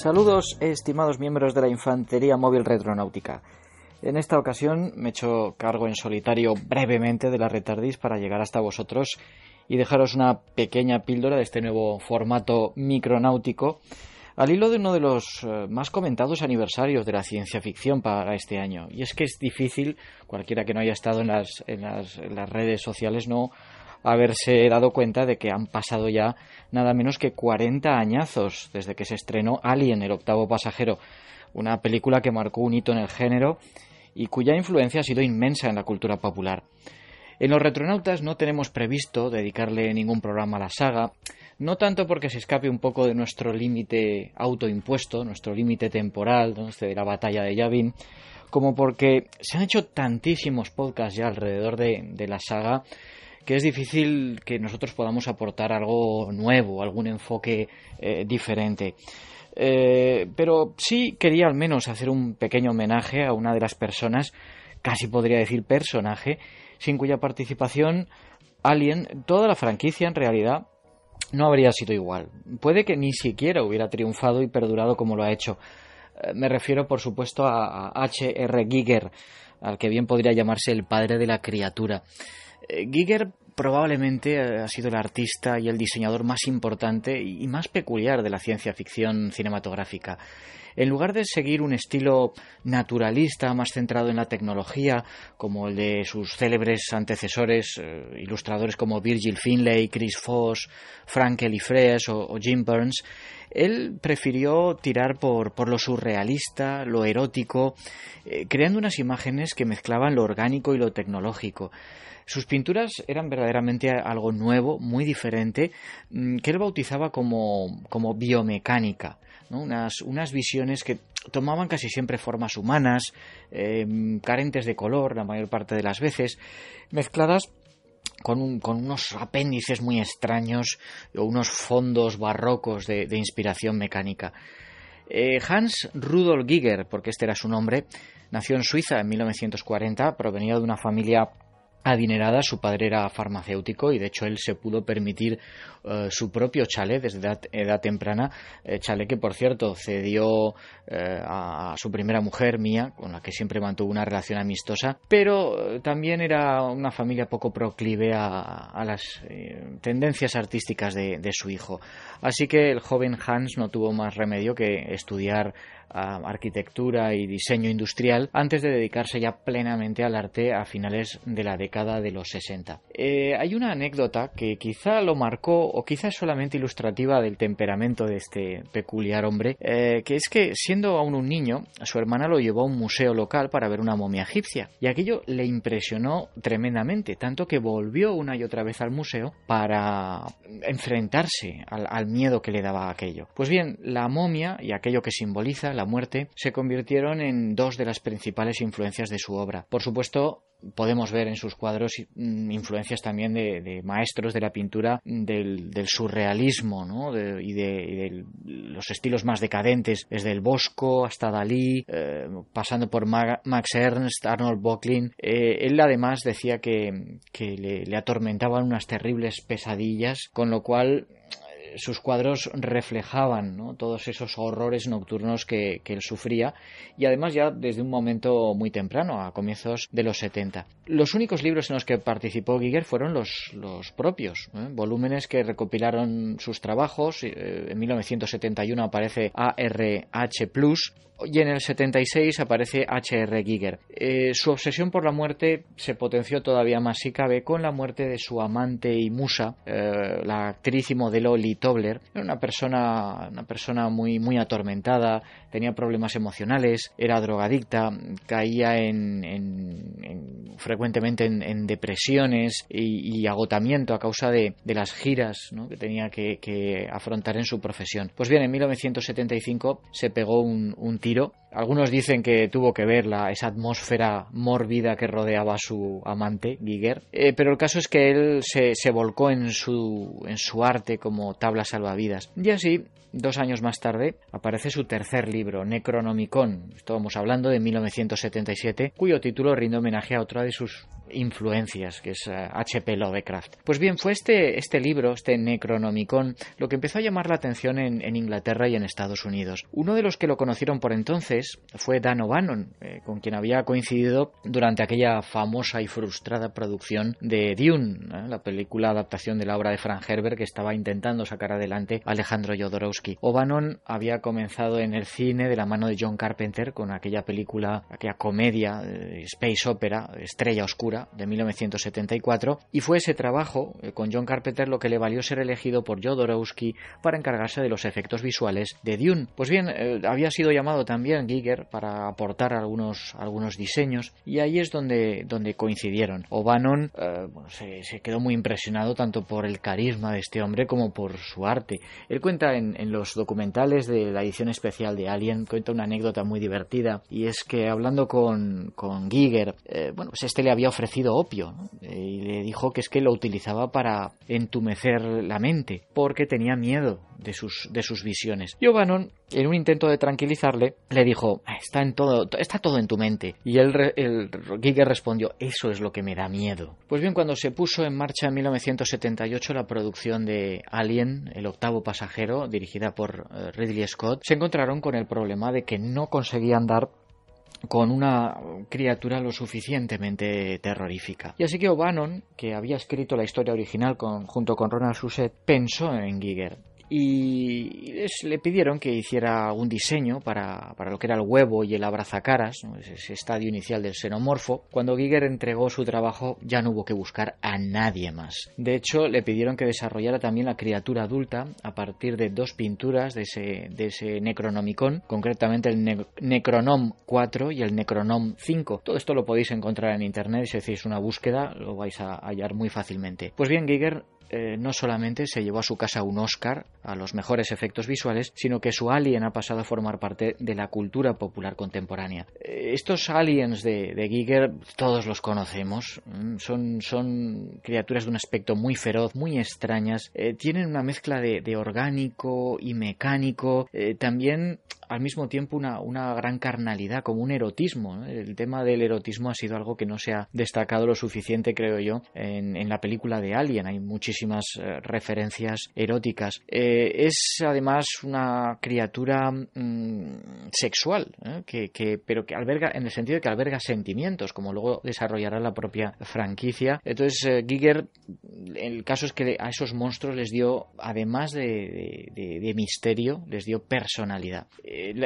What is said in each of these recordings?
Saludos, estimados miembros de la Infantería Móvil Retronáutica. En esta ocasión me he hecho cargo en solitario brevemente de la retardis para llegar hasta vosotros y dejaros una pequeña píldora de este nuevo formato micronáutico al hilo de uno de los eh, más comentados aniversarios de la ciencia ficción para este año. Y es que es difícil, cualquiera que no haya estado en las, en las, en las redes sociales, no haberse dado cuenta de que han pasado ya nada menos que 40 añazos desde que se estrenó Alien, el octavo pasajero, una película que marcó un hito en el género y cuya influencia ha sido inmensa en la cultura popular. En los retronautas no tenemos previsto dedicarle ningún programa a la saga, no tanto porque se escape un poco de nuestro límite autoimpuesto, nuestro límite temporal, de la batalla de Yavin, como porque se han hecho tantísimos podcasts ya alrededor de, de la saga que es difícil que nosotros podamos aportar algo nuevo, algún enfoque eh, diferente. Eh, pero sí quería al menos hacer un pequeño homenaje a una de las personas, casi podría decir personaje, sin cuya participación Alien, toda la franquicia en realidad, no habría sido igual. Puede que ni siquiera hubiera triunfado y perdurado como lo ha hecho. Eh, me refiero, por supuesto, a H.R. Giger, al que bien podría llamarse el padre de la criatura. Giger probablemente eh, ha sido el artista y el diseñador más importante y más peculiar de la ciencia ficción cinematográfica. En lugar de seguir un estilo naturalista más centrado en la tecnología, como el de sus célebres antecesores, eh, ilustradores como Virgil Finlay, Chris Foss, Frank Elifres o, Jim Burns, él prefirió tirar por, lo surrealista, lo erótico, eh, creando unas imágenes que mezclaban lo orgánico y lo tecnológico. Sus pinturas eran verdaderamente algo nuevo, muy diferente, mm, que él bautizaba como, biomecánica. Unas, visiones que tomaban casi siempre formas humanas, em, carentes de color la mayor parte de las veces, mezcladas con, con, unos apéndices muy extraños o unos fondos barrocos de, inspiración mecánica. Eh, Hans Rudolf Giger, porque este era su nombre, nació en Suiza en 1940, provenía de una familia adinerada, su padre era farmacéutico y de hecho él se pudo permitir eh, su propio chalet desde edad, temprana, eh, chalet que por cierto cedió eh, a, su primera mujer, Mía, con la que siempre mantuvo una relación amistosa, pero también era una familia poco proclive a, las tendencias artísticas de su hijo. Así que el joven Hans no tuvo más remedio que estudiar arquitectura y diseño industrial antes de dedicarse ya plenamente al arte a finales de la década de los 60. Eh, hay una anécdota que quizá lo marcó o quizá es solamente ilustrativa del temperamento de este peculiar hombre, eh, que es que siendo aún un niño, su hermana lo llevó a un museo local para ver una momia egipcia y aquello le impresionó tremendamente, tanto que volvió una y otra vez al museo para enfrentarse al, al miedo que le daba aquello. Pues bien, la momia y aquello que simboliza la muerte, se convirtieron en dos de las principales influencias de su obra. Por supuesto, podemos ver en sus cuadros mm, influencias también de, maestros de la pintura del, surrealismo y, de, los estilos más decadentes, desde el Bosco hasta Dalí, eh, pasando por Max Ernst, Arnold Bocklin. Eh, él además decía que, le atormentaban unas terribles pesadillas, con lo cual sus cuadros reflejaban todos esos horrores nocturnos que, él sufría y además ya desde un momento muy temprano, a comienzos de los 70. Los únicos libros en los que participó Giger fueron los, los propios, ¿eh? volúmenes que recopilaron sus trabajos. Eh, en 1971 aparece ARH Plus y en el 76 aparece H.R. Giger. Eh, su obsesión por la muerte se potenció todavía más si cabe con la muerte de su amante y musa, la actriz y modelo Lee Tobler. Era una persona, una persona muy, muy atormentada, tenía problemas emocionales, era drogadicta, caía en, frecuentemente en, depresiones y, agotamiento a causa de, las giras que tenía que, afrontar en su profesión. Pues bien, en 1975 se pegó un, un algunos dicen que tuvo que ver la, esa atmósfera mórbida que rodeaba a su amante, Giger, eh, pero el caso es que él se, se volcó en su, en su arte como tabla salvavidas. Y así, dos años más tarde, aparece su tercer libro, Necronomicon. Estamos hablando de 1977, cuyo título rinde homenaje a otra de sus influencias, que es H.P. Eh, Lovecraft. Pues bien, fue este, este libro, este Necronomicon, lo que empezó a llamar la atención en, Inglaterra y en Estados Unidos. Uno de los que lo conocieron por entonces fue Dan O'Bannon, eh, con quien había coincidido durante aquella famosa y frustrada producción de Dune, ¿eh? la película adaptación de la obra de Frank Herbert que estaba intentando sacar adelante Alejandro Jodorowsky. O'Bannon había comenzado en el cine de la mano de John Carpenter con aquella película, aquella comedia, space opera, Estrella Oscura, de 1974 y fue ese trabajo eh, con John Carpenter lo que le valió ser elegido por Jodorowsky para encargarse de los efectos visuales de Dune. Pues bien, eh, había sido llamado también Giger para aportar algunos, algunos diseños y ahí es donde, donde coincidieron. O'Bannon eh, se, quedó muy impresionado tanto por el carisma de este hombre como por su arte. Él cuenta en, los documentales de la edición especial de Alien, cuenta una anécdota muy divertida y es que hablando con, con Giger, bueno, pues este le había ofrecido opio y le dijo que es que lo utilizaba para entumecer la mente porque tenía miedo de sus, de sus visiones. Y O'Bannon, en un intento de tranquilizarle, le dijo, ah, está, en todo, está todo en tu mente. Y él, el Giger respondió, eso es lo que me da miedo. Pues bien, cuando se puso en marcha en 1978 la producción de Alien, el octavo pasajero, dirigida por eh, Ridley Scott, se encontraron con el problema de que no conseguían dar con una criatura lo suficientemente terrorífica. Y así que O'Bannon, que había escrito la historia original junto con Ronald Shusett, pensó en Giger y le pidieron que hiciera un diseño para, lo que era el huevo y el abrazacaras, ese estadio inicial del xenomorfo. Cuando Giger entregó su trabajo ya no hubo que buscar a nadie más. De hecho, le pidieron que desarrollara también la criatura adulta a partir de dos pinturas de ese, de ese Necronomicon, concretamente el Necronom 4 y el Necronom 5. Todo esto lo podéis encontrar en internet, si hacéis una búsqueda lo vais a hallar muy fácilmente. Pues bien, Giger eh, no solamente se llevó a su casa un Oscar a los mejores efectos visuales, sino que su Alien ha pasado a formar parte de la cultura popular contemporánea. Eh, estos aliens de, Giger todos los conocemos, mm, son, son, criaturas de un aspecto muy feroz, muy extrañas, eh, tienen una mezcla de, orgánico y mecánico, también al mismo tiempo una, una gran carnalidad, como un erotismo. El tema del erotismo ha sido algo que no se ha destacado lo suficiente, creo yo, en, en la película de Alien. Hay muchísimas eh, referencias eróticas. Eh, es además una criatura mm, sexual, ¿eh? que, que, pero que alberga, en el sentido de que alberga sentimientos, como luego desarrollará la propia franquicia. Entonces, Giger, el caso es que a esos monstruos les dio, además de, de, de misterio, les dio personalidad.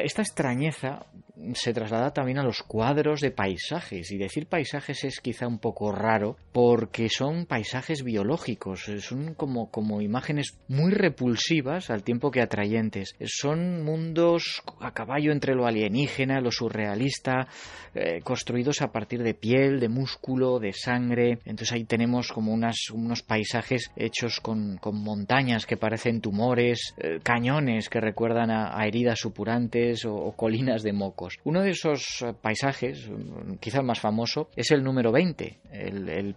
Esta extrañeza se traslada también a los cuadros de paisajes y decir paisajes es quizá un poco raro porque son paisajes biológicos, son como, como imágenes muy repulsivas al tiempo que atrayentes, son mundos a caballo entre lo alienígena, lo surrealista, eh, construidos a partir de piel, de músculo, de sangre, entonces ahí tenemos como unas, unos paisajes hechos con, montañas que parecen tumores, eh, cañones que recuerdan a, heridas supurantes o colinas de mocos. Uno de esos eh, paisajes, mm, quizá el más famoso, es el número 20, el,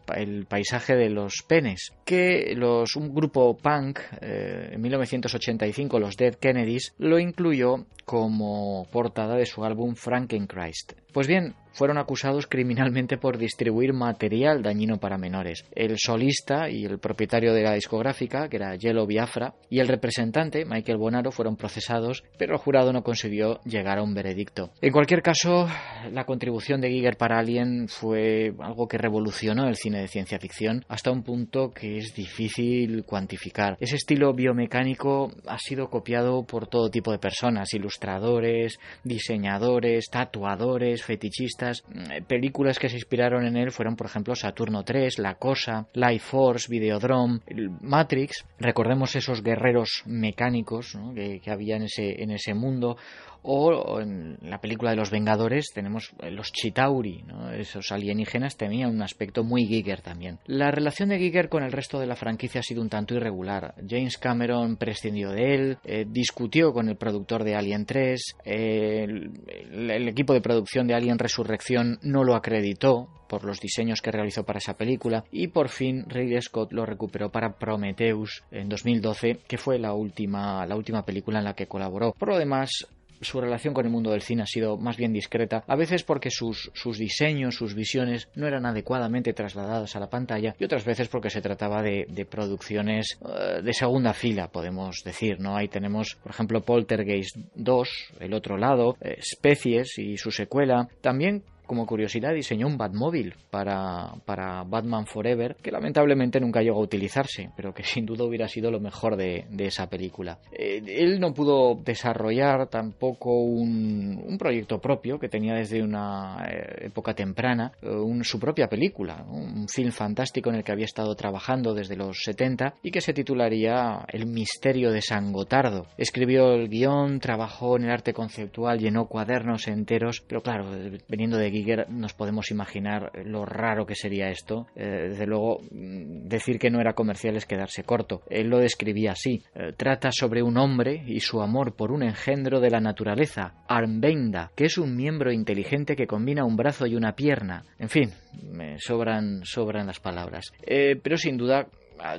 paisaje de los penes, que un grupo punk eh, en 1985, los Dead Kennedys, lo incluyó como portada de su álbum Frankenchrist. Pues bien, fueron acusados criminalmente por distribuir material dañino para menores. El solista y el propietario de la discográfica, que era Yellow Biafra, y el representante, Michael Bonaro, fueron procesados, pero el jurado no consiguió llegar a un veredicto. En cualquier caso, la contribución de Giger para Alien fue algo que revolucionó el cine de ciencia ficción hasta un punto que es difícil cuantificar. Ese estilo biomecánico ha sido copiado por todo tipo de personas, ilustradores, diseñadores, tatuadores, fetichistas. Películas que se inspiraron en él fueron, por ejemplo, Saturno 3, La Cosa, Life Force, Videodrome, Matrix. Recordemos esos guerreros mecánicos que, que había en ese, en ese mundo o en la película de los Vengadores tenemos los Chitauri, esos alienígenas tenían un aspecto muy Giger también. La relación de Giger con el resto de la franquicia ha sido un tanto irregular. James Cameron prescindió de él, eh, discutió con el productor de Alien 3, el, el equipo de producción de Alien Resurrección no lo acreditó por los diseños que realizó para esa película y por fin Ridley Scott lo recuperó para Prometheus en 2012 que fue la última la última película en la que colaboró por lo demás su relación con el mundo del cine ha sido más bien discreta, a veces porque sus, sus diseños, sus visiones no eran adecuadamente trasladadas a la pantalla y otras veces porque se trataba de, de producciones uh, de segunda fila, podemos decir, ¿no? Ahí tenemos, por ejemplo, Poltergeist 2, El otro lado, eh, Especies y su secuela, también como curiosidad, diseñó un Batmóvil para, para Batman Forever, que lamentablemente nunca llegó a utilizarse, pero que sin duda hubiera sido lo mejor de, de esa película. Eh, él no pudo desarrollar tampoco un, un, proyecto propio que tenía desde una eh, época temprana, eh, un, su propia película, un film fantástico en el que había estado trabajando desde los 70 y que se titularía El misterio de San Gotardo. Escribió el guion, trabajó en el arte conceptual, llenó cuadernos enteros, pero claro, veniendo de Giger nos podemos imaginar lo raro que sería esto. Eh, desde luego, mm, decir que no era comercial es quedarse corto. Él lo describía así. Eh, trata sobre un hombre y su amor por un engendro de la naturaleza, Armbenda, que es un miembro inteligente que combina un brazo y una pierna. En fin, me sobran, sobran las palabras. Eh, pero sin duda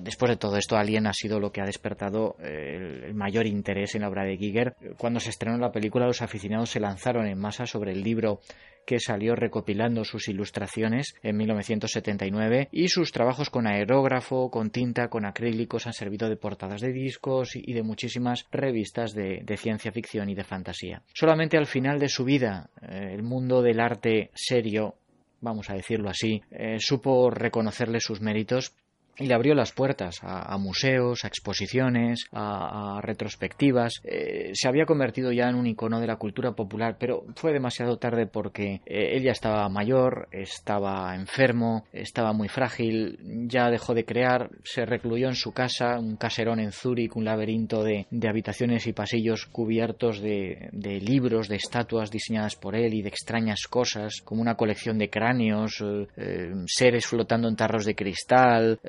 después de todo esto, Alien ha sido lo que ha despertado el mayor interés en la obra de Giger. Cuando se estrenó la película, los aficionados se lanzaron en masa sobre el libro que salió recopilando sus ilustraciones en 1979 y sus trabajos con aerógrafo, con tinta, con acrílicos han servido de portadas de discos y de muchísimas revistas de, ciencia ficción y de fantasía. Solamente al final de su vida, eh, el mundo del arte serio vamos a decirlo así, eh, supo reconocerle sus méritos y le abrió las puertas a, museos, a exposiciones, a, retrospectivas. Eh, se había convertido ya en un icono de la cultura popular, pero fue demasiado tarde porque eh, él ya estaba mayor, estaba enfermo, estaba muy frágil, ya dejó de crear, se recluyó en su casa, un caserón en Zúrich, un laberinto de, habitaciones y pasillos cubiertos de, de, libros, de estatuas diseñadas por él y de extrañas cosas, como una colección de cráneos, eh, seres flotando en tarros de cristal,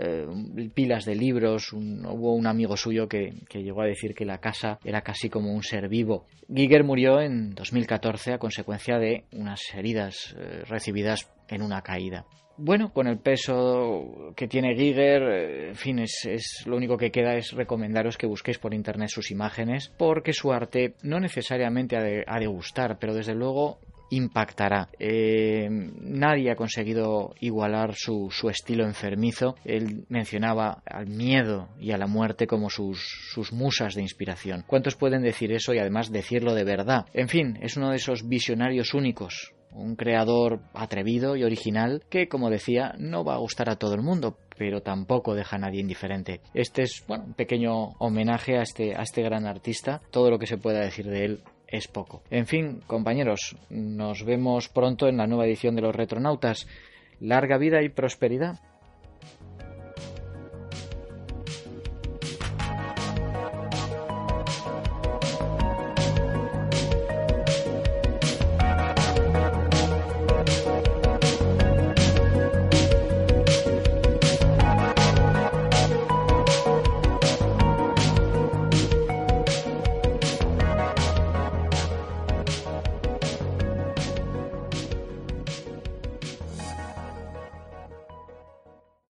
pilas de libros. Hubo un amigo suyo que, llegó a decir que la casa era casi como un ser vivo. Giger murió en 2014 a consecuencia de unas heridas eh, recibidas en una caída. Bueno, con el peso que tiene Giger, en fin, es, lo único que queda es recomendaros que busquéis por internet sus imágenes, porque su arte no necesariamente ha de gustar, pero desde luego impactará. Eh, nadie ha conseguido igualar su, su, estilo enfermizo. Él mencionaba al miedo y a la muerte como sus, sus musas de inspiración. ¿Cuántos pueden decir eso y además decirlo de verdad? En fin, es uno de esos visionarios únicos un creador atrevido y original que, como decía, no va a gustar a todo el mundo, pero tampoco deja a nadie indiferente. Este es, bueno, un pequeño homenaje a este, a este gran artista. Todo lo que se pueda decir de él es poco. En fin, compañeros, nos vemos pronto en la nueva edición de los Retronautas. Larga vida y prosperidad.